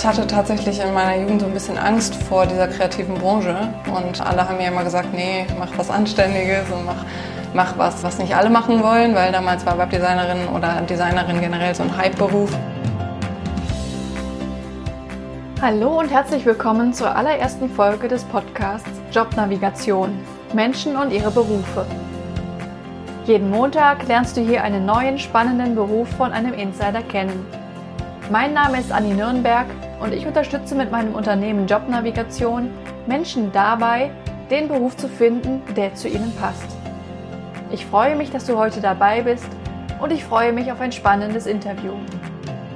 Ich hatte tatsächlich in meiner Jugend so ein bisschen Angst vor dieser kreativen Branche und alle haben mir immer gesagt, nee, mach was Anständiges und mach, mach was, was nicht alle machen wollen, weil damals war Webdesignerin oder Designerin generell so ein Hype-Beruf. Hallo und herzlich willkommen zur allerersten Folge des Podcasts Jobnavigation Menschen und ihre Berufe. Jeden Montag lernst du hier einen neuen spannenden Beruf von einem Insider kennen. Mein Name ist Anni Nürnberg und ich unterstütze mit meinem Unternehmen Jobnavigation Menschen dabei, den Beruf zu finden, der zu ihnen passt. Ich freue mich, dass du heute dabei bist und ich freue mich auf ein spannendes Interview.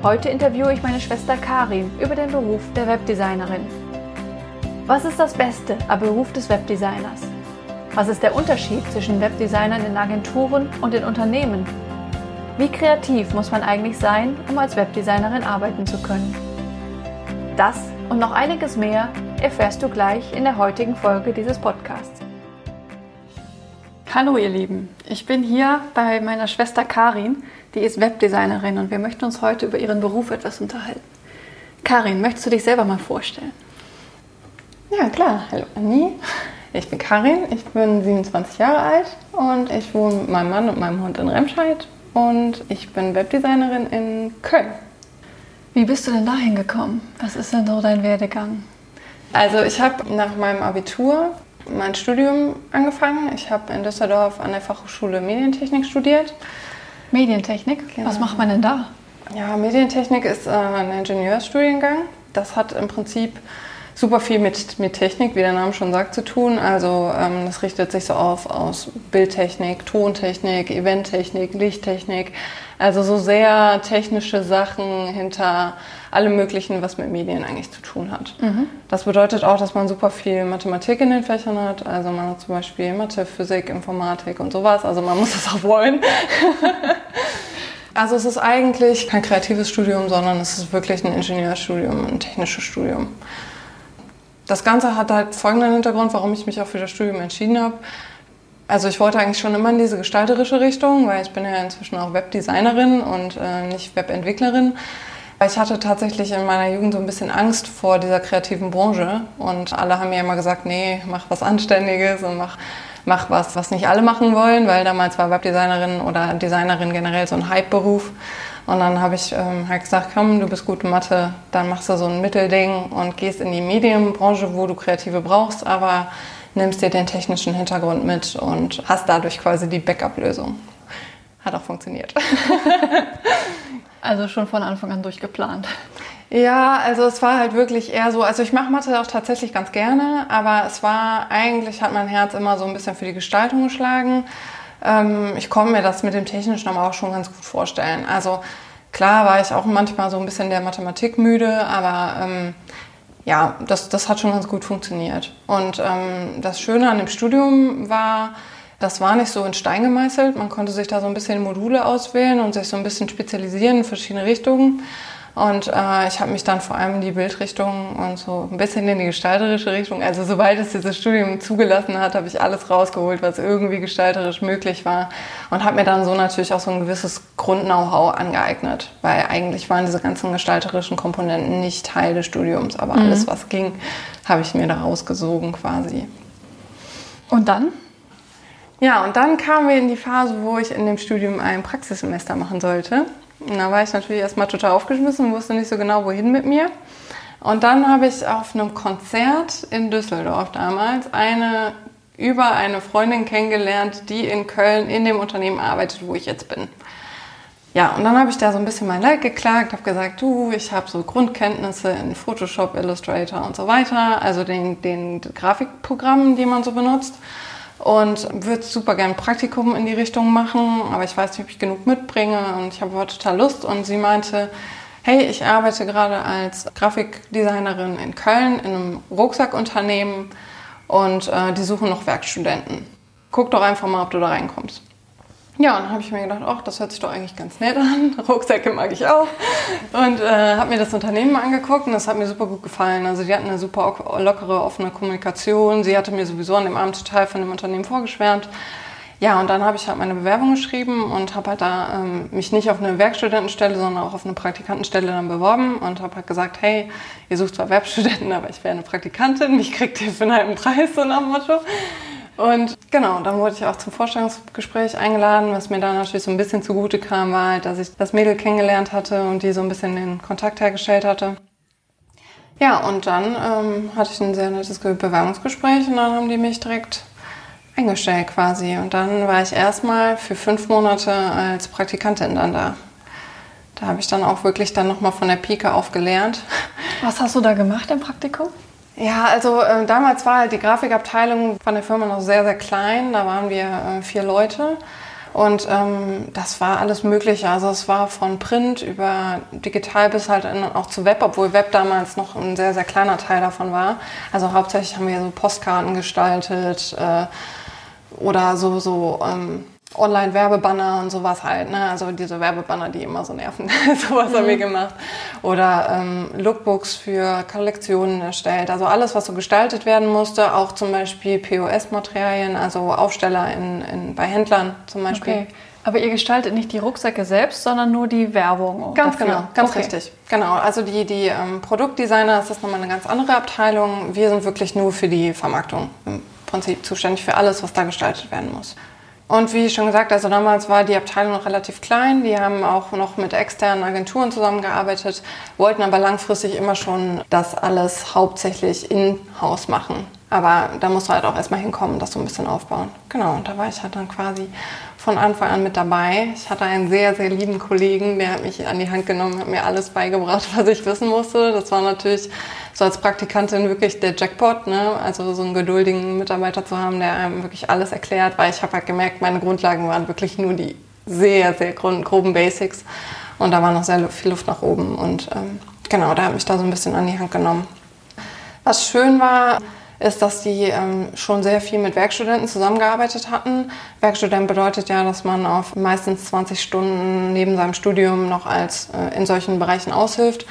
Heute interviewe ich meine Schwester Karin über den Beruf der Webdesignerin. Was ist das Beste am Beruf des Webdesigners? Was ist der Unterschied zwischen Webdesignern in Agenturen und in Unternehmen? Wie kreativ muss man eigentlich sein, um als Webdesignerin arbeiten zu können? Das und noch einiges mehr erfährst du gleich in der heutigen Folge dieses Podcasts. Hallo ihr Lieben, ich bin hier bei meiner Schwester Karin, die ist Webdesignerin und wir möchten uns heute über ihren Beruf etwas unterhalten. Karin, möchtest du dich selber mal vorstellen? Ja, klar. Hallo Anni. Ich bin Karin, ich bin 27 Jahre alt und ich wohne mit meinem Mann und meinem Hund in Remscheid und ich bin Webdesignerin in Köln. Wie bist du denn dahin gekommen? Was ist denn so dein Werdegang? Also ich habe nach meinem Abitur mein Studium angefangen. Ich habe in Düsseldorf an der Fachhochschule Medientechnik studiert. Medientechnik? Genau. Was macht man denn da? Ja, Medientechnik ist äh, ein Ingenieursstudiengang. Das hat im Prinzip super viel mit, mit Technik, wie der Name schon sagt, zu tun. Also ähm, das richtet sich so auf aus Bildtechnik, Tontechnik, Eventtechnik, Lichttechnik. Also so sehr technische Sachen hinter allem Möglichen, was mit Medien eigentlich zu tun hat. Mhm. Das bedeutet auch, dass man super viel Mathematik in den Fächern hat. Also man hat zum Beispiel Mathe, Physik, Informatik und sowas. Also man muss das auch wollen. Also es ist eigentlich kein kreatives Studium, sondern es ist wirklich ein Ingenieurstudium, ein technisches Studium. Das Ganze hat halt folgenden Hintergrund, warum ich mich auch für das Studium entschieden habe. Also ich wollte eigentlich schon immer in diese gestalterische Richtung, weil ich bin ja inzwischen auch Webdesignerin und äh, nicht Webentwicklerin. Ich hatte tatsächlich in meiner Jugend so ein bisschen Angst vor dieser kreativen Branche und alle haben mir immer gesagt, nee, mach was Anständiges und mach, mach was, was nicht alle machen wollen, weil damals war Webdesignerin oder Designerin generell so ein Hype-Beruf. Und dann habe ich ähm, halt gesagt, komm, du bist gut in Mathe, dann machst du so ein Mittelding und gehst in die Medienbranche, wo du Kreative brauchst, aber nimmst dir den technischen Hintergrund mit und hast dadurch quasi die Backup-Lösung. Hat auch funktioniert. also schon von Anfang an durchgeplant. Ja, also es war halt wirklich eher so, also ich mache Mathe auch tatsächlich ganz gerne, aber es war eigentlich, hat mein Herz immer so ein bisschen für die Gestaltung geschlagen. Ähm, ich konnte mir das mit dem Technischen aber auch schon ganz gut vorstellen. Also klar war ich auch manchmal so ein bisschen der Mathematik müde, aber ähm, ja, das, das hat schon ganz gut funktioniert. Und ähm, das Schöne an dem Studium war, das war nicht so in Stein gemeißelt. Man konnte sich da so ein bisschen Module auswählen und sich so ein bisschen spezialisieren in verschiedene Richtungen. Und äh, ich habe mich dann vor allem in die Bildrichtung und so ein bisschen in die gestalterische Richtung, also sobald es dieses Studium zugelassen hat, habe ich alles rausgeholt, was irgendwie gestalterisch möglich war und habe mir dann so natürlich auch so ein gewisses Grund-Know-how angeeignet, weil eigentlich waren diese ganzen gestalterischen Komponenten nicht Teil des Studiums, aber mhm. alles, was ging, habe ich mir da rausgesogen quasi. Und dann? Ja, und dann kamen wir in die Phase, wo ich in dem Studium ein Praxissemester machen sollte. Da war ich natürlich erstmal total aufgeschmissen und wusste nicht so genau, wohin mit mir. Und dann habe ich auf einem Konzert in Düsseldorf damals eine über eine Freundin kennengelernt, die in Köln in dem Unternehmen arbeitet, wo ich jetzt bin. Ja, und dann habe ich da so ein bisschen mein Leid geklagt, habe gesagt, du, ich habe so Grundkenntnisse in Photoshop, Illustrator und so weiter, also den, den Grafikprogrammen, die man so benutzt und würde super gerne ein Praktikum in die Richtung machen, aber ich weiß nicht, ob ich genug mitbringe und ich habe aber total Lust. Und sie meinte, hey, ich arbeite gerade als Grafikdesignerin in Köln in einem Rucksackunternehmen und äh, die suchen noch Werkstudenten. Guck doch einfach mal, ob du da reinkommst. Ja, und dann habe ich mir gedacht, ach, das hört sich doch eigentlich ganz nett an. Rucksäcke mag ich auch. Und äh, habe mir das Unternehmen angeguckt und das hat mir super gut gefallen. Also die hatten eine super lockere, offene Kommunikation. Sie hatte mir sowieso an dem Abend total von dem Unternehmen vorgeschwärmt. Ja, und dann habe ich halt meine Bewerbung geschrieben und habe halt da ähm, mich nicht auf eine Werkstudentenstelle, sondern auch auf eine Praktikantenstelle dann beworben und habe halt gesagt, hey, ihr sucht zwar Werkstudenten, aber ich wäre eine Praktikantin, mich kriegt ihr für einen halben Preis, so nach dem Motto. Und genau, dann wurde ich auch zum Vorstellungsgespräch eingeladen. Was mir dann natürlich so ein bisschen zugute kam, war halt, dass ich das Mädel kennengelernt hatte und die so ein bisschen den Kontakt hergestellt hatte. Ja, und dann ähm, hatte ich ein sehr nettes Bewerbungsgespräch und dann haben die mich direkt eingestellt quasi. Und dann war ich erstmal für fünf Monate als Praktikantin dann da. Da habe ich dann auch wirklich dann nochmal von der Pike auf gelernt. Was hast du da gemacht im Praktikum? Ja, also äh, damals war halt die Grafikabteilung von der Firma noch sehr, sehr klein. Da waren wir äh, vier Leute. Und ähm, das war alles Mögliche. Also es war von Print über digital bis halt in, auch zu Web, obwohl Web damals noch ein sehr, sehr kleiner Teil davon war. Also hauptsächlich haben wir so Postkarten gestaltet äh, oder so, so ähm, Online-Werbebanner und sowas halt. Ne? Also diese Werbebanner, die immer so nerven. sowas mhm. haben wir gemacht. Oder ähm, Lookbooks für Kollektionen erstellt. Also alles, was so gestaltet werden musste. Auch zum Beispiel POS-Materialien, also Aufsteller in, in, bei Händlern zum Beispiel. Okay. Aber ihr gestaltet nicht die Rucksäcke selbst, sondern nur die Werbung. Ganz dafür. genau, ganz okay. richtig. Genau. Also die, die ähm, Produktdesigner, das ist nochmal eine ganz andere Abteilung. Wir sind wirklich nur für die Vermarktung im Prinzip zuständig für alles, was da gestaltet werden muss. Und wie schon gesagt, also damals war die Abteilung noch relativ klein. Die haben auch noch mit externen Agenturen zusammengearbeitet, wollten aber langfristig immer schon das alles hauptsächlich in-house machen. Aber da musst du halt auch erstmal hinkommen, das so ein bisschen aufbauen. Genau, und da war ich halt dann quasi von Anfang an mit dabei. Ich hatte einen sehr, sehr lieben Kollegen, der hat mich an die Hand genommen, hat mir alles beigebracht, was ich wissen musste. Das war natürlich so als Praktikantin wirklich der Jackpot, ne? also so einen geduldigen Mitarbeiter zu haben, der einem wirklich alles erklärt, weil ich habe halt gemerkt, meine Grundlagen waren wirklich nur die sehr, sehr groben Basics und da war noch sehr viel Luft nach oben und ähm, genau, da habe ich da so ein bisschen an die Hand genommen. Was schön war, ist, dass die ähm, schon sehr viel mit Werkstudenten zusammengearbeitet hatten. Werkstudent bedeutet ja, dass man auf meistens 20 Stunden neben seinem Studium noch als äh, in solchen Bereichen aushilft.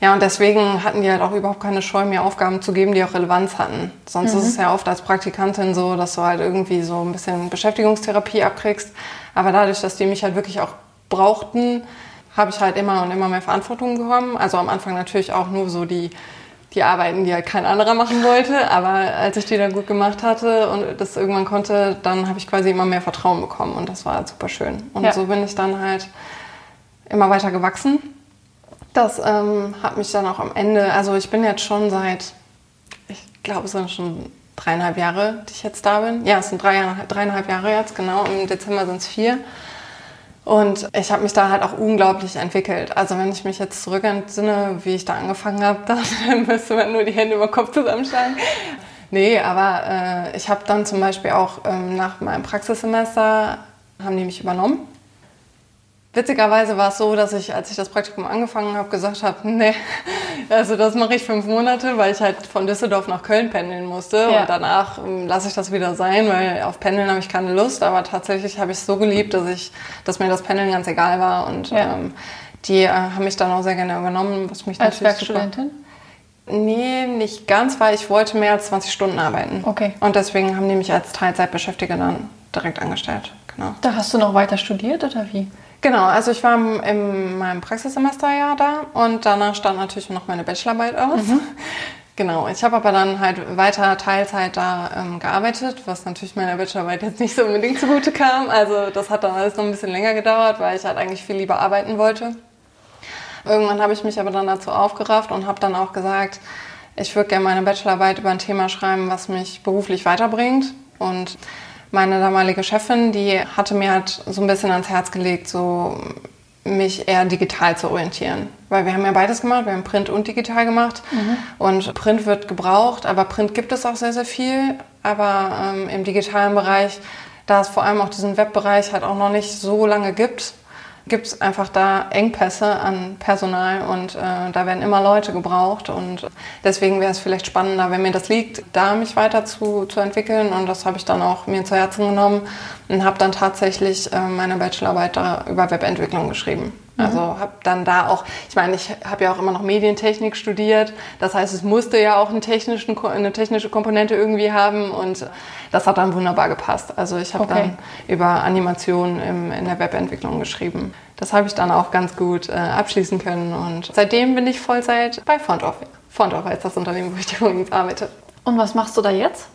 Ja, und deswegen hatten die halt auch überhaupt keine Scheu, mir Aufgaben zu geben, die auch Relevanz hatten. Sonst mhm. ist es ja oft als Praktikantin so, dass du halt irgendwie so ein bisschen Beschäftigungstherapie abkriegst. Aber dadurch, dass die mich halt wirklich auch brauchten, habe ich halt immer und immer mehr Verantwortung bekommen. Also am Anfang natürlich auch nur so die, die Arbeiten, die halt kein anderer machen wollte. Aber als ich die dann gut gemacht hatte und das irgendwann konnte, dann habe ich quasi immer mehr Vertrauen bekommen und das war halt super schön. Und ja. so bin ich dann halt immer weiter gewachsen das ähm, hat mich dann auch am Ende, also ich bin jetzt schon seit, ich glaube, es sind schon dreieinhalb Jahre, die ich jetzt da bin. Ja, es sind drei, dreieinhalb Jahre jetzt, genau. Im Dezember sind es vier. Und ich habe mich da halt auch unglaublich entwickelt. Also wenn ich mich jetzt zurück entsinne, wie ich da angefangen habe, dann müsste man nur die Hände über den Kopf zusammenschlagen. Nee, aber äh, ich habe dann zum Beispiel auch ähm, nach meinem Praxissemester, haben die mich übernommen Witzigerweise war es so, dass ich, als ich das Praktikum angefangen habe, gesagt habe, nee, also das mache ich fünf Monate, weil ich halt von Düsseldorf nach Köln pendeln musste ja. und danach ähm, lasse ich das wieder sein, weil auf Pendeln habe ich keine Lust, aber tatsächlich habe ich es so geliebt, dass ich, dass mir das Pendeln ganz egal war und ja. ähm, die äh, haben mich dann auch sehr gerne übernommen, was mich als Werkstudentin? Nee, nicht ganz, weil ich wollte mehr als 20 Stunden arbeiten. Okay. Und deswegen haben die mich als Teilzeitbeschäftigte dann direkt angestellt. Genau. Da hast du noch weiter studiert oder wie? Genau, also ich war in meinem Praxissemesterjahr da und danach stand natürlich noch meine Bachelorarbeit aus. Mhm. Genau, ich habe aber dann halt weiter Teilzeit da ähm, gearbeitet, was natürlich meiner Bachelorarbeit jetzt nicht so unbedingt zugute kam. Also das hat dann alles noch ein bisschen länger gedauert, weil ich halt eigentlich viel lieber arbeiten wollte. Irgendwann habe ich mich aber dann dazu aufgerafft und habe dann auch gesagt, ich würde gerne meine Bachelorarbeit über ein Thema schreiben, was mich beruflich weiterbringt. Und meine damalige Chefin, die hatte mir halt so ein bisschen ans Herz gelegt, so mich eher digital zu orientieren. Weil wir haben ja beides gemacht, wir haben Print und digital gemacht. Mhm. Und Print wird gebraucht, aber Print gibt es auch sehr, sehr viel. Aber ähm, im digitalen Bereich, da es vor allem auch diesen Webbereich halt auch noch nicht so lange gibt, gibt es einfach da Engpässe an Personal und äh, da werden immer Leute gebraucht und deswegen wäre es vielleicht spannender, wenn mir das liegt, da mich weiter zu, zu entwickeln und das habe ich dann auch mir zu Herzen genommen und habe dann tatsächlich äh, meine Bachelorarbeit da über Webentwicklung geschrieben. Also habe dann da auch, ich meine, ich habe ja auch immer noch Medientechnik studiert. Das heißt, es musste ja auch einen technischen, eine technische Komponente irgendwie haben und das hat dann wunderbar gepasst. Also ich habe Okay. dann über Animation im, in der Webentwicklung geschrieben. Das habe ich dann auch ganz gut äh, abschließen können und seitdem bin ich Vollzeit bei Fontoff. Fontoff ist das Unternehmen, wo ich übrigens arbeite. Und was machst du da jetzt?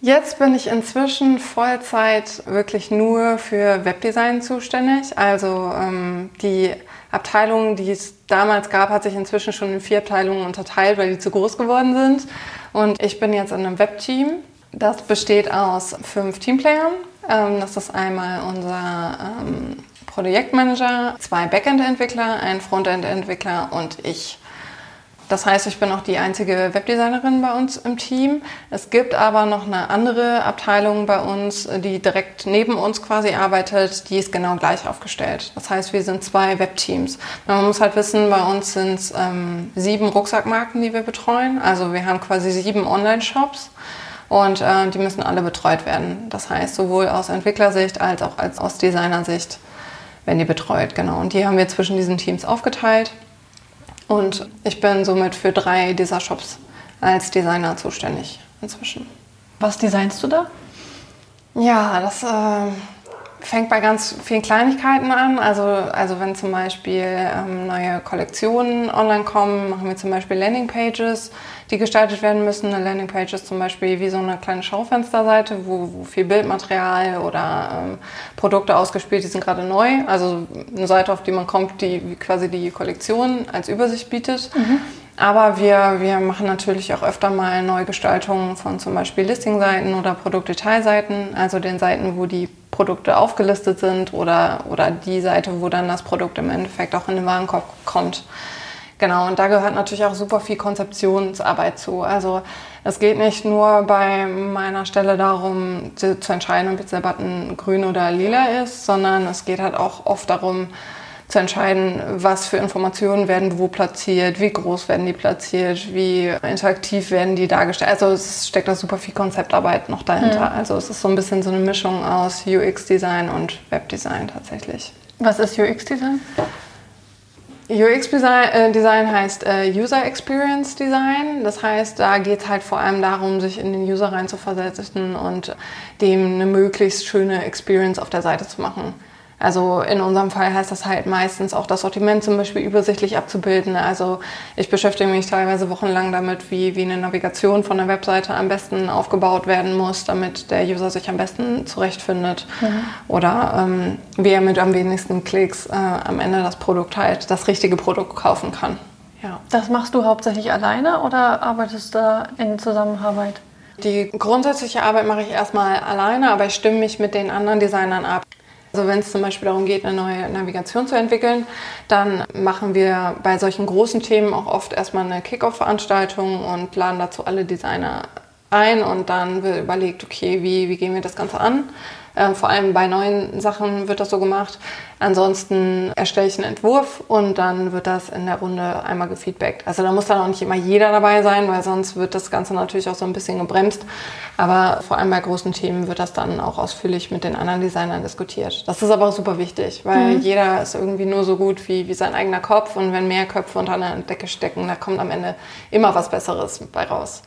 Jetzt bin ich inzwischen Vollzeit wirklich nur für Webdesign zuständig. Also ähm, die Abteilung, die es damals gab, hat sich inzwischen schon in vier Abteilungen unterteilt, weil die zu groß geworden sind. Und ich bin jetzt in einem Webteam. Das besteht aus fünf Teamplayern. Ähm, das ist einmal unser ähm, Projektmanager, zwei Backend-Entwickler, ein Frontend-Entwickler und ich. Das heißt, ich bin auch die einzige Webdesignerin bei uns im Team. Es gibt aber noch eine andere Abteilung bei uns, die direkt neben uns quasi arbeitet, die ist genau gleich aufgestellt. Das heißt, wir sind zwei Webteams. Man muss halt wissen, bei uns sind es ähm, sieben Rucksackmarken, die wir betreuen. Also wir haben quasi sieben Online-Shops. Und äh, die müssen alle betreut werden. Das heißt, sowohl aus Entwicklersicht als auch als aus Designersicht werden die betreut, genau. Und die haben wir zwischen diesen Teams aufgeteilt. Und ich bin somit für drei dieser Shops als Designer zuständig inzwischen. Was designst du da? Ja, das äh, fängt bei ganz vielen Kleinigkeiten an. Also, also wenn zum Beispiel ähm, neue Kollektionen online kommen, machen wir zum Beispiel Landingpages, die gestaltet werden müssen. Eine Landingpage ist zum Beispiel wie so eine kleine Schaufensterseite, wo, wo viel Bildmaterial oder ähm, Produkte ausgespielt, die sind gerade neu. Also eine Seite, auf die man kommt, die quasi die Kollektion als Übersicht bietet. Aber wir, wir machen natürlich auch öfter mal Neugestaltungen von zum Beispiel Listingseiten oder Produktdetailseiten, also den Seiten, wo die Produkte aufgelistet sind oder, oder die Seite, wo dann das Produkt im Endeffekt auch in den Warenkorb kommt. Genau, und da gehört natürlich auch super viel Konzeptionsarbeit zu. Also es geht nicht nur bei meiner Stelle darum, zu, zu entscheiden, ob jetzt der Button grün oder lila ist, sondern es geht halt auch oft darum, zu entscheiden, was für Informationen werden wo platziert, wie groß werden die platziert, wie interaktiv werden die dargestellt. Also es steckt da super viel Konzeptarbeit noch dahinter. Also es ist so ein bisschen so eine Mischung aus UX-Design und Webdesign tatsächlich. Was ist UX-Design? UX-Design äh, Design heißt äh, User Experience Design. Das heißt, da geht es halt vor allem darum, sich in den User reinzuversetzen und dem eine möglichst schöne Experience auf der Seite zu machen. Also in unserem Fall heißt das halt meistens auch das Sortiment zum Beispiel übersichtlich abzubilden. Also ich beschäftige mich teilweise wochenlang damit, wie, wie eine Navigation von der Webseite am besten aufgebaut werden muss, damit der User sich am besten zurechtfindet. Oder ähm, wie er mit am wenigsten Klicks äh, am Ende das Produkt halt, das richtige Produkt kaufen kann. Ja. Das machst du hauptsächlich alleine oder arbeitest du da in Zusammenarbeit? Die grundsätzliche Arbeit mache ich erstmal alleine, aber ich stimme mich mit den anderen Designern ab. Also wenn es zum Beispiel darum geht, eine neue Navigation zu entwickeln, dann machen wir bei solchen großen Themen auch oft erstmal eine Kick-Off-Veranstaltung und laden dazu alle Designer ein und dann wird überlegt, okay, wie, wie gehen wir das Ganze an? Ähm, vor allem bei neuen Sachen wird das so gemacht. Ansonsten erstelle ich einen Entwurf und dann wird das in der Runde einmal gefeedbackt. Also da muss dann auch nicht immer jeder dabei sein, weil sonst wird das Ganze natürlich auch so ein bisschen gebremst. Aber vor allem bei großen Themen wird das dann auch ausführlich mit den anderen Designern diskutiert. Das ist aber auch super wichtig, weil jeder ist irgendwie nur so gut wie, wie sein eigener Kopf und wenn mehr Köpfe unter einer Decke stecken, da kommt am Ende immer was Besseres bei raus.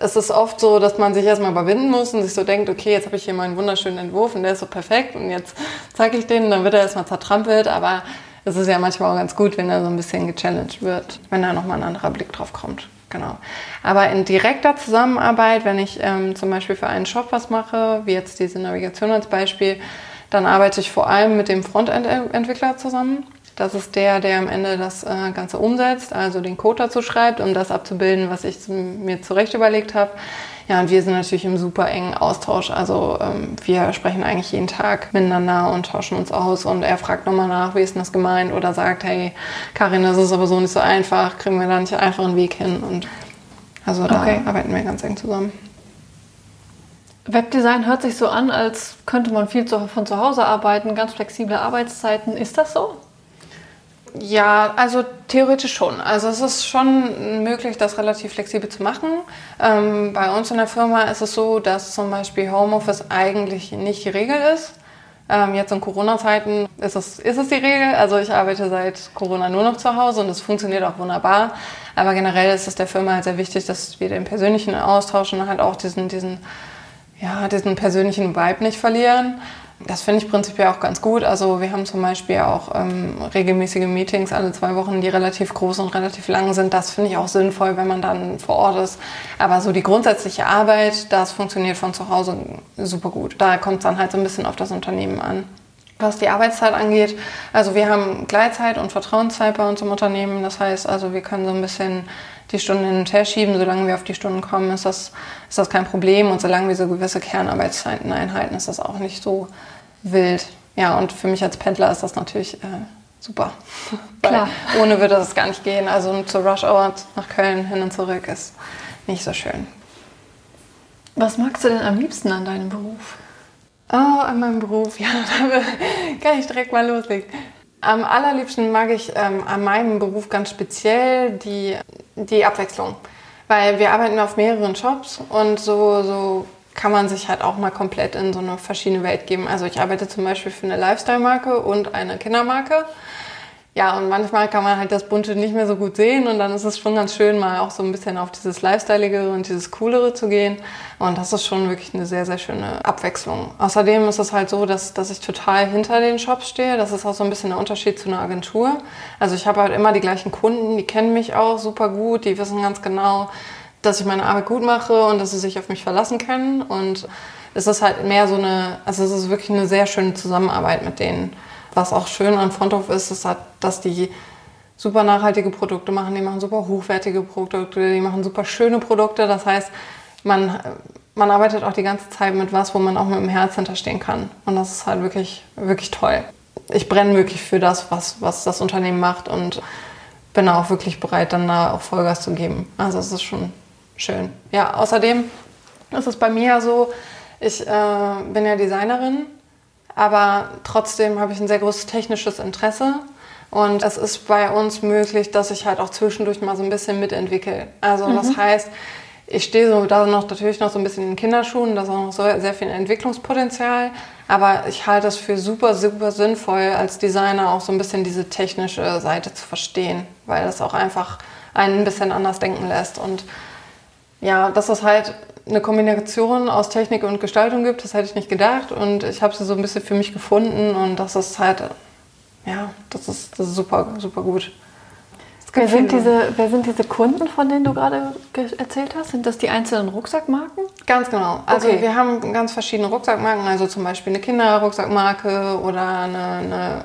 Es ist oft so, dass man sich erstmal überwinden muss und sich so denkt, okay, jetzt habe ich hier meinen wunderschönen Entwurf und der ist so perfekt und jetzt zeige ich den, dann wird er erstmal zertrampelt, aber es ist ja manchmal auch ganz gut, wenn er so ein bisschen gechallenged wird, wenn da nochmal ein anderer Blick drauf kommt. Genau. Aber in direkter Zusammenarbeit, wenn ich ähm, zum Beispiel für einen Shop was mache, wie jetzt diese Navigation als Beispiel, dann arbeite ich vor allem mit dem Frontend-Entwickler zusammen. Das ist der, der am Ende das äh, Ganze umsetzt, also den Code dazu schreibt, um das abzubilden, was ich mir zurecht überlegt habe. Ja, und wir sind natürlich im super engen Austausch. Also ähm, wir sprechen eigentlich jeden Tag miteinander und tauschen uns aus. Und er fragt nochmal nach, wie ist denn das gemeint? Oder sagt, hey, Karin, das ist aber so nicht so einfach. Kriegen wir da nicht einfach einen Weg hin? Und also da Okay. arbeiten wir ganz eng zusammen. Webdesign hört sich so an, als könnte man viel von zu Hause arbeiten, ganz flexible Arbeitszeiten. Ist das so? Ja, also theoretisch schon. Also es ist schon möglich, das relativ flexibel zu machen. Ähm, bei uns in der Firma ist es so, dass zum Beispiel Homeoffice eigentlich nicht die Regel ist. Ähm, jetzt in Corona-Zeiten ist es, ist es die Regel. Also ich arbeite seit Corona nur noch zu Hause und es funktioniert auch wunderbar. Aber generell ist es der Firma halt sehr wichtig, dass wir den persönlichen Austausch und halt auch diesen, diesen, ja, diesen persönlichen Vibe nicht verlieren. Das finde ich prinzipiell auch ganz gut. Also wir haben zum Beispiel auch ähm, regelmäßige Meetings alle zwei Wochen, die relativ groß und relativ lang sind. Das finde ich auch sinnvoll, wenn man dann vor Ort ist. Aber so die grundsätzliche Arbeit, das funktioniert von zu Hause super gut. Da kommt es dann halt so ein bisschen auf das Unternehmen an. Was die Arbeitszeit angeht, also wir haben Gleitzeit und Vertrauenszeit bei uns im Unternehmen. Das heißt, also wir können so ein bisschen die Stunden hin und her schieben. Solange wir auf die Stunden kommen, ist das, ist das kein Problem. Und solange wir so gewisse Kernarbeitszeiten einhalten, ist das auch nicht so wild. Ja, und für mich als Pendler ist das natürlich äh, super. Klar. ohne würde das gar nicht gehen. Also zur Rush Hour nach Köln hin und zurück ist nicht so schön. Was magst du denn am liebsten an deinem Beruf? Oh, an meinem Beruf, ja, da kann ich direkt mal loslegen. Am allerliebsten mag ich ähm, an meinem Beruf ganz speziell die, die Abwechslung. Weil wir arbeiten auf mehreren Shops und so, so kann man sich halt auch mal komplett in so eine verschiedene Welt geben. Also ich arbeite zum Beispiel für eine Lifestyle-Marke und eine Kindermarke. Ja, und manchmal kann man halt das Bunte nicht mehr so gut sehen und dann ist es schon ganz schön, mal auch so ein bisschen auf dieses Lifestyleigere und dieses Coolere zu gehen. Und das ist schon wirklich eine sehr, sehr schöne Abwechslung. Außerdem ist es halt so, dass, dass ich total hinter den Shops stehe. Das ist auch so ein bisschen der Unterschied zu einer Agentur. Also ich habe halt immer die gleichen Kunden, die kennen mich auch super gut, die wissen ganz genau, dass ich meine Arbeit gut mache und dass sie sich auf mich verlassen können. Und es ist halt mehr so eine, also es ist wirklich eine sehr schöne Zusammenarbeit mit denen. Was auch schön an Fronthof ist, ist halt, dass die super nachhaltige Produkte machen, die machen super hochwertige Produkte, die machen super schöne Produkte. Das heißt, man, man arbeitet auch die ganze Zeit mit was, wo man auch mit dem Herz hinterstehen kann. Und das ist halt wirklich, wirklich toll. Ich brenne wirklich für das, was, was das Unternehmen macht und bin auch wirklich bereit, dann da auch Vollgas zu geben. Also es ist schon schön. Ja, außerdem ist es bei mir ja so, ich äh, bin ja Designerin, aber trotzdem habe ich ein sehr großes technisches Interesse. Und es ist bei uns möglich, dass ich halt auch zwischendurch mal so ein bisschen mitentwickle. Also mhm. das heißt, ich stehe so da noch natürlich noch so ein bisschen in den Kinderschuhen, da ist auch noch so sehr viel Entwicklungspotenzial. Aber ich halte es für super, super sinnvoll, als Designer auch so ein bisschen diese technische Seite zu verstehen, weil das auch einfach einen ein bisschen anders denken lässt. Und ja, dass es halt eine Kombination aus Technik und Gestaltung gibt, das hätte ich nicht gedacht. Und ich habe sie so ein bisschen für mich gefunden und das ist halt, ja, das ist, das ist super, super gut. Wer sind, diese, wer sind diese Kunden, von denen du gerade erzählt hast? Sind das die einzelnen Rucksackmarken? Ganz genau. Also okay. wir haben ganz verschiedene Rucksackmarken, also zum Beispiel eine Kinderrucksackmarke oder eine, eine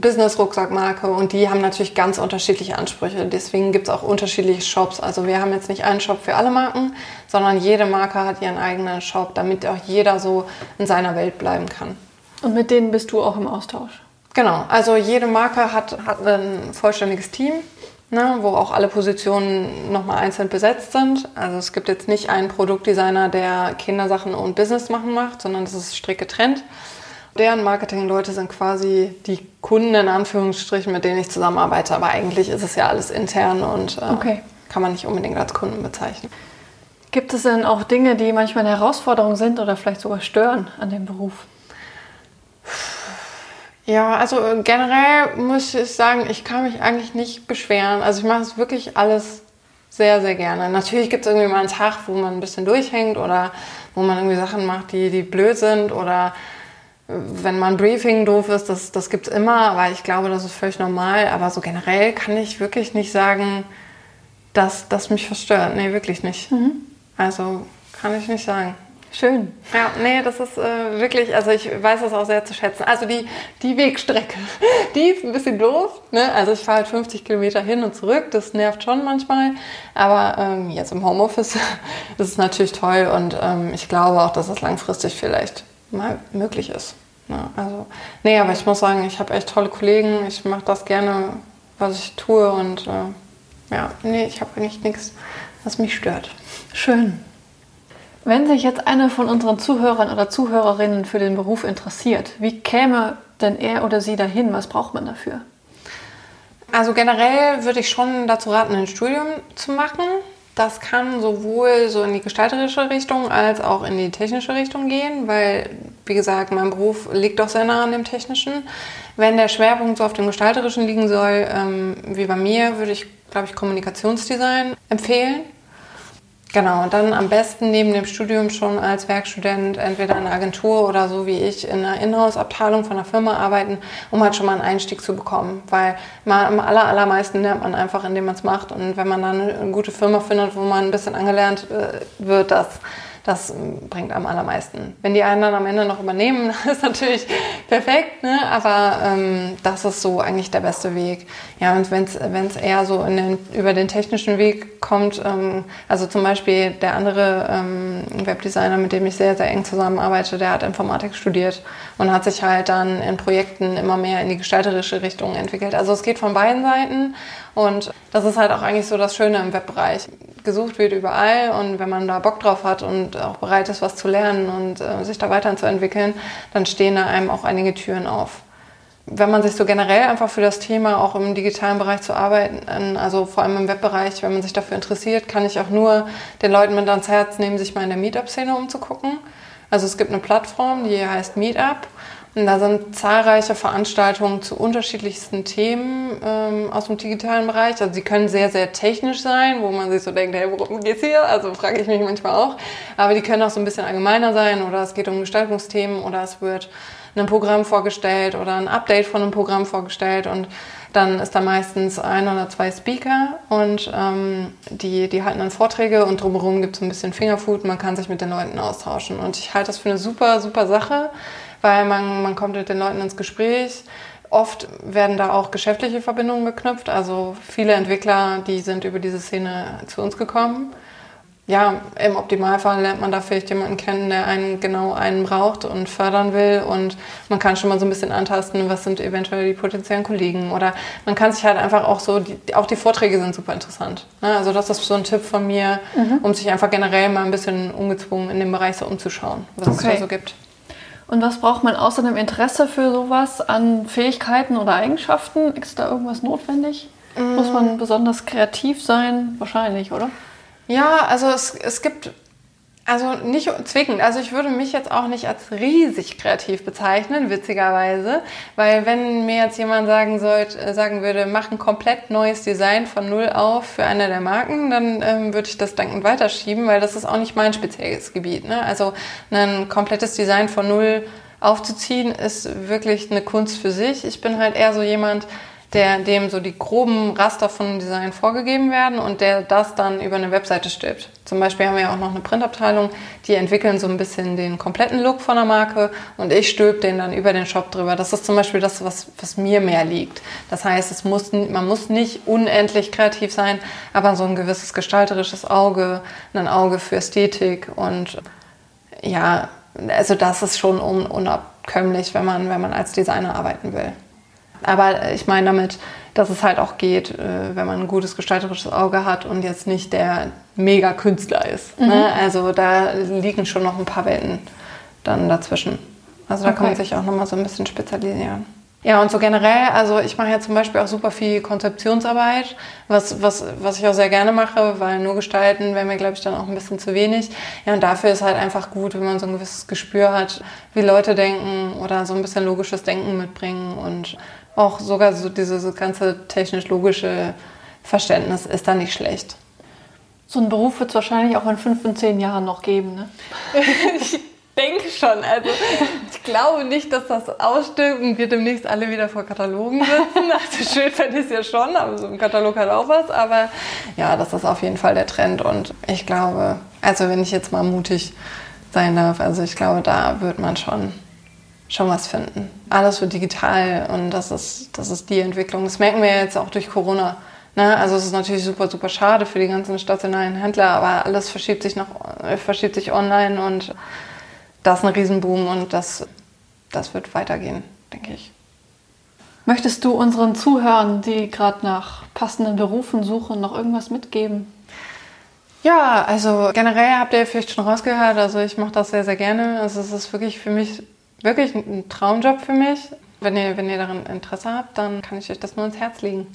Business-Rucksackmarke und die haben natürlich ganz unterschiedliche Ansprüche. Deswegen gibt es auch unterschiedliche Shops. Also wir haben jetzt nicht einen Shop für alle Marken, sondern jede Marke hat ihren eigenen Shop, damit auch jeder so in seiner Welt bleiben kann. Und mit denen bist du auch im Austausch? Genau, also jede Marke hat, hat ein vollständiges Team, ne, wo auch alle Positionen nochmal einzeln besetzt sind. Also es gibt jetzt nicht einen Produktdesigner, der Kindersachen und Business machen macht, sondern das ist strikt getrennt deren Marketingleute sind quasi die Kunden in Anführungsstrichen, mit denen ich zusammenarbeite. Aber eigentlich ist es ja alles intern und äh, okay. kann man nicht unbedingt als Kunden bezeichnen. Gibt es denn auch Dinge, die manchmal eine Herausforderung sind oder vielleicht sogar stören an dem Beruf? Ja, also äh, generell muss ich sagen, ich kann mich eigentlich nicht beschweren. Also ich mache es wirklich alles sehr, sehr gerne. Natürlich gibt es irgendwie mal einen Tag, wo man ein bisschen durchhängt oder wo man irgendwie Sachen macht, die, die blöd sind oder wenn man Briefing doof ist, das, das gibt es immer, aber ich glaube, das ist völlig normal. Aber so generell kann ich wirklich nicht sagen, dass das mich verstört. Nee, wirklich nicht. Mhm. Also kann ich nicht sagen. Schön. Ja, nee, das ist äh, wirklich, also ich weiß das auch sehr zu schätzen. Also die, die Wegstrecke, die ist ein bisschen doof. Ne? Also ich fahre halt 50 Kilometer hin und zurück, das nervt schon manchmal. Aber ähm, jetzt im Homeoffice ist natürlich toll und ähm, ich glaube auch, dass es langfristig vielleicht mal möglich ist. Ja, also, nee, aber ich muss sagen, ich habe echt tolle Kollegen. Ich mache das gerne, was ich tue. Und äh, ja, nee, ich habe eigentlich nichts, was mich stört. Schön. Wenn sich jetzt eine von unseren Zuhörern oder Zuhörerinnen für den Beruf interessiert, wie käme denn er oder sie dahin? Was braucht man dafür? Also generell würde ich schon dazu raten, ein Studium zu machen. Das kann sowohl so in die gestalterische Richtung als auch in die technische Richtung gehen, weil wie gesagt, mein Beruf liegt doch sehr nah an dem Technischen. Wenn der Schwerpunkt so auf dem Gestalterischen liegen soll, ähm, wie bei mir, würde ich, glaube ich, Kommunikationsdesign empfehlen. Genau, und dann am besten neben dem Studium schon als Werkstudent entweder in einer Agentur oder so wie ich in einer Inhouse-Abteilung von einer Firma arbeiten, um halt schon mal einen Einstieg zu bekommen. Weil man am aller, allermeisten lernt man einfach, indem man es macht. Und wenn man dann eine gute Firma findet, wo man ein bisschen angelernt äh, wird, das das bringt am allermeisten. Wenn die einen dann am Ende noch übernehmen, ist natürlich perfekt, ne? aber ähm, das ist so eigentlich der beste Weg. Ja, und wenn es eher so den, über den technischen Weg kommt, ähm, also zum Beispiel der andere ähm, Webdesigner, mit dem ich sehr, sehr eng zusammenarbeite, der hat Informatik studiert und hat sich halt dann in Projekten immer mehr in die gestalterische Richtung entwickelt. Also es geht von beiden Seiten und das ist halt auch eigentlich so das Schöne im Webbereich. Gesucht wird überall und wenn man da Bock drauf hat und auch bereit ist, was zu lernen und äh, sich da weiterzuentwickeln, dann stehen da einem auch einige Türen auf. Wenn man sich so generell einfach für das Thema auch im digitalen Bereich zu arbeiten, also vor allem im Webbereich, wenn man sich dafür interessiert, kann ich auch nur den Leuten mit ans Herz nehmen, sich mal in der Meetup-Szene umzugucken. Also es gibt eine Plattform, die heißt Meetup und da sind zahlreiche Veranstaltungen zu unterschiedlichsten Themen ähm, aus dem digitalen Bereich. Also sie können sehr, sehr technisch sein, wo man sich so denkt, hey, worum geht's hier? Also frage ich mich manchmal auch. Aber die können auch so ein bisschen allgemeiner sein oder es geht um Gestaltungsthemen oder es wird ein Programm vorgestellt oder ein Update von einem Programm vorgestellt und dann ist da meistens ein oder zwei Speaker und ähm, die, die halten dann Vorträge und drumherum gibt es ein bisschen Fingerfood, man kann sich mit den Leuten austauschen. Und ich halte das für eine super, super Sache weil man, man kommt mit den Leuten ins Gespräch. Oft werden da auch geschäftliche Verbindungen geknüpft. Also viele Entwickler, die sind über diese Szene zu uns gekommen. Ja, im Optimalfall lernt man da vielleicht jemanden kennen, der einen genau einen braucht und fördern will. Und man kann schon mal so ein bisschen antasten, was sind eventuell die potenziellen Kollegen. Oder man kann sich halt einfach auch so, die, auch die Vorträge sind super interessant. Ne? Also das ist so ein Tipp von mir, mhm. um sich einfach generell mal ein bisschen ungezwungen in dem Bereich so umzuschauen, was okay. es da so gibt. Und was braucht man außer dem Interesse für sowas an Fähigkeiten oder Eigenschaften? Ist da irgendwas notwendig? Mm. Muss man besonders kreativ sein? Wahrscheinlich, oder? Ja, also es, es gibt also nicht zwingend. Also ich würde mich jetzt auch nicht als riesig kreativ bezeichnen, witzigerweise, weil wenn mir jetzt jemand sagen sollte, äh, sagen würde, mach ein komplett neues Design von null auf für eine der Marken, dann ähm, würde ich das dankend weiterschieben, weil das ist auch nicht mein spezielles Gebiet. Ne? Also ein komplettes Design von null aufzuziehen ist wirklich eine Kunst für sich. Ich bin halt eher so jemand, der, dem so die groben Raster von Design vorgegeben werden und der das dann über eine Webseite stülpt. Zum Beispiel haben wir ja auch noch eine Printabteilung, die entwickeln so ein bisschen den kompletten Look von der Marke und ich stülpe den dann über den Shop drüber. Das ist zum Beispiel das, was, was mir mehr liegt. Das heißt, es muss, man muss nicht unendlich kreativ sein, aber so ein gewisses gestalterisches Auge, ein Auge für Ästhetik und ja, also das ist schon un unabkömmlich, wenn man, wenn man als Designer arbeiten will. Aber ich meine damit, dass es halt auch geht, äh, wenn man ein gutes gestalterisches Auge hat und jetzt nicht der Mega-Künstler ist. Ne? Mhm. Ne? Also da liegen schon noch ein paar Welten dann dazwischen. Also da okay. kann man sich auch nochmal so ein bisschen spezialisieren. Ja, und so generell, also ich mache ja zum Beispiel auch super viel Konzeptionsarbeit, was, was, was ich auch sehr gerne mache, weil nur gestalten wäre mir, glaube ich, dann auch ein bisschen zu wenig. Ja, und dafür ist halt einfach gut, wenn man so ein gewisses Gespür hat, wie Leute denken oder so ein bisschen logisches Denken mitbringen und auch sogar so dieses ganze technisch-logische Verständnis ist da nicht schlecht. So einen Beruf wird es wahrscheinlich auch in fünf und zehn Jahren noch geben, ne? ich denke schon. Also ich glaube nicht, dass das ausstirbt und wir demnächst alle wieder vor Katalogen sitzen. Also schön fände ich es ja schon, aber so ein Katalog hat auch was. Aber ja, das ist auf jeden Fall der Trend. Und ich glaube, also wenn ich jetzt mal mutig sein darf, also ich glaube, da wird man schon schon was finden. Alles wird digital und das ist, das ist die Entwicklung. Das merken wir jetzt auch durch Corona. Ne? Also es ist natürlich super, super schade für die ganzen stationären Händler, aber alles verschiebt sich noch, verschiebt sich online und das ist ein Riesenboom und das, das wird weitergehen, denke ich. Möchtest du unseren Zuhörern, die gerade nach passenden Berufen suchen, noch irgendwas mitgeben? Ja, also generell habt ihr vielleicht schon rausgehört, also ich mache das sehr, sehr gerne. Also es ist wirklich für mich wirklich ein Traumjob für mich. Wenn ihr, wenn ihr daran Interesse habt, dann kann ich euch das nur ins Herz legen.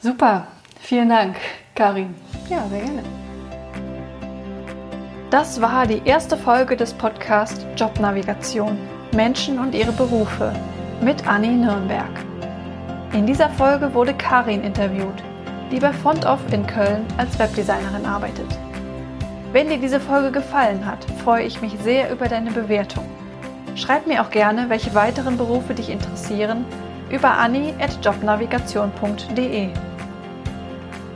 Super, vielen Dank, Karin. Ja, sehr gerne. Das war die erste Folge des Podcasts Jobnavigation. Menschen und ihre Berufe mit Anni Nürnberg. In dieser Folge wurde Karin interviewt, die bei FontOff in Köln als Webdesignerin arbeitet. Wenn dir diese Folge gefallen hat, freue ich mich sehr über deine Bewertung. Schreib mir auch gerne, welche weiteren Berufe dich interessieren, über anni.jobnavigation.de.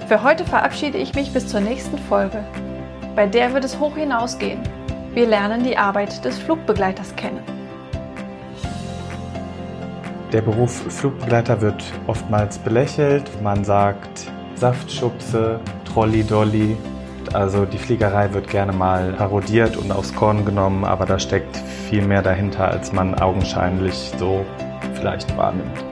Für heute verabschiede ich mich bis zur nächsten Folge. Bei der wird es hoch hinausgehen. Wir lernen die Arbeit des Flugbegleiters kennen. Der Beruf Flugbegleiter wird oftmals belächelt. Man sagt Saftschubse, Trolley-Dolly. Also die Fliegerei wird gerne mal parodiert und aufs Korn genommen, aber da steckt viel mehr dahinter, als man augenscheinlich so vielleicht wahrnimmt.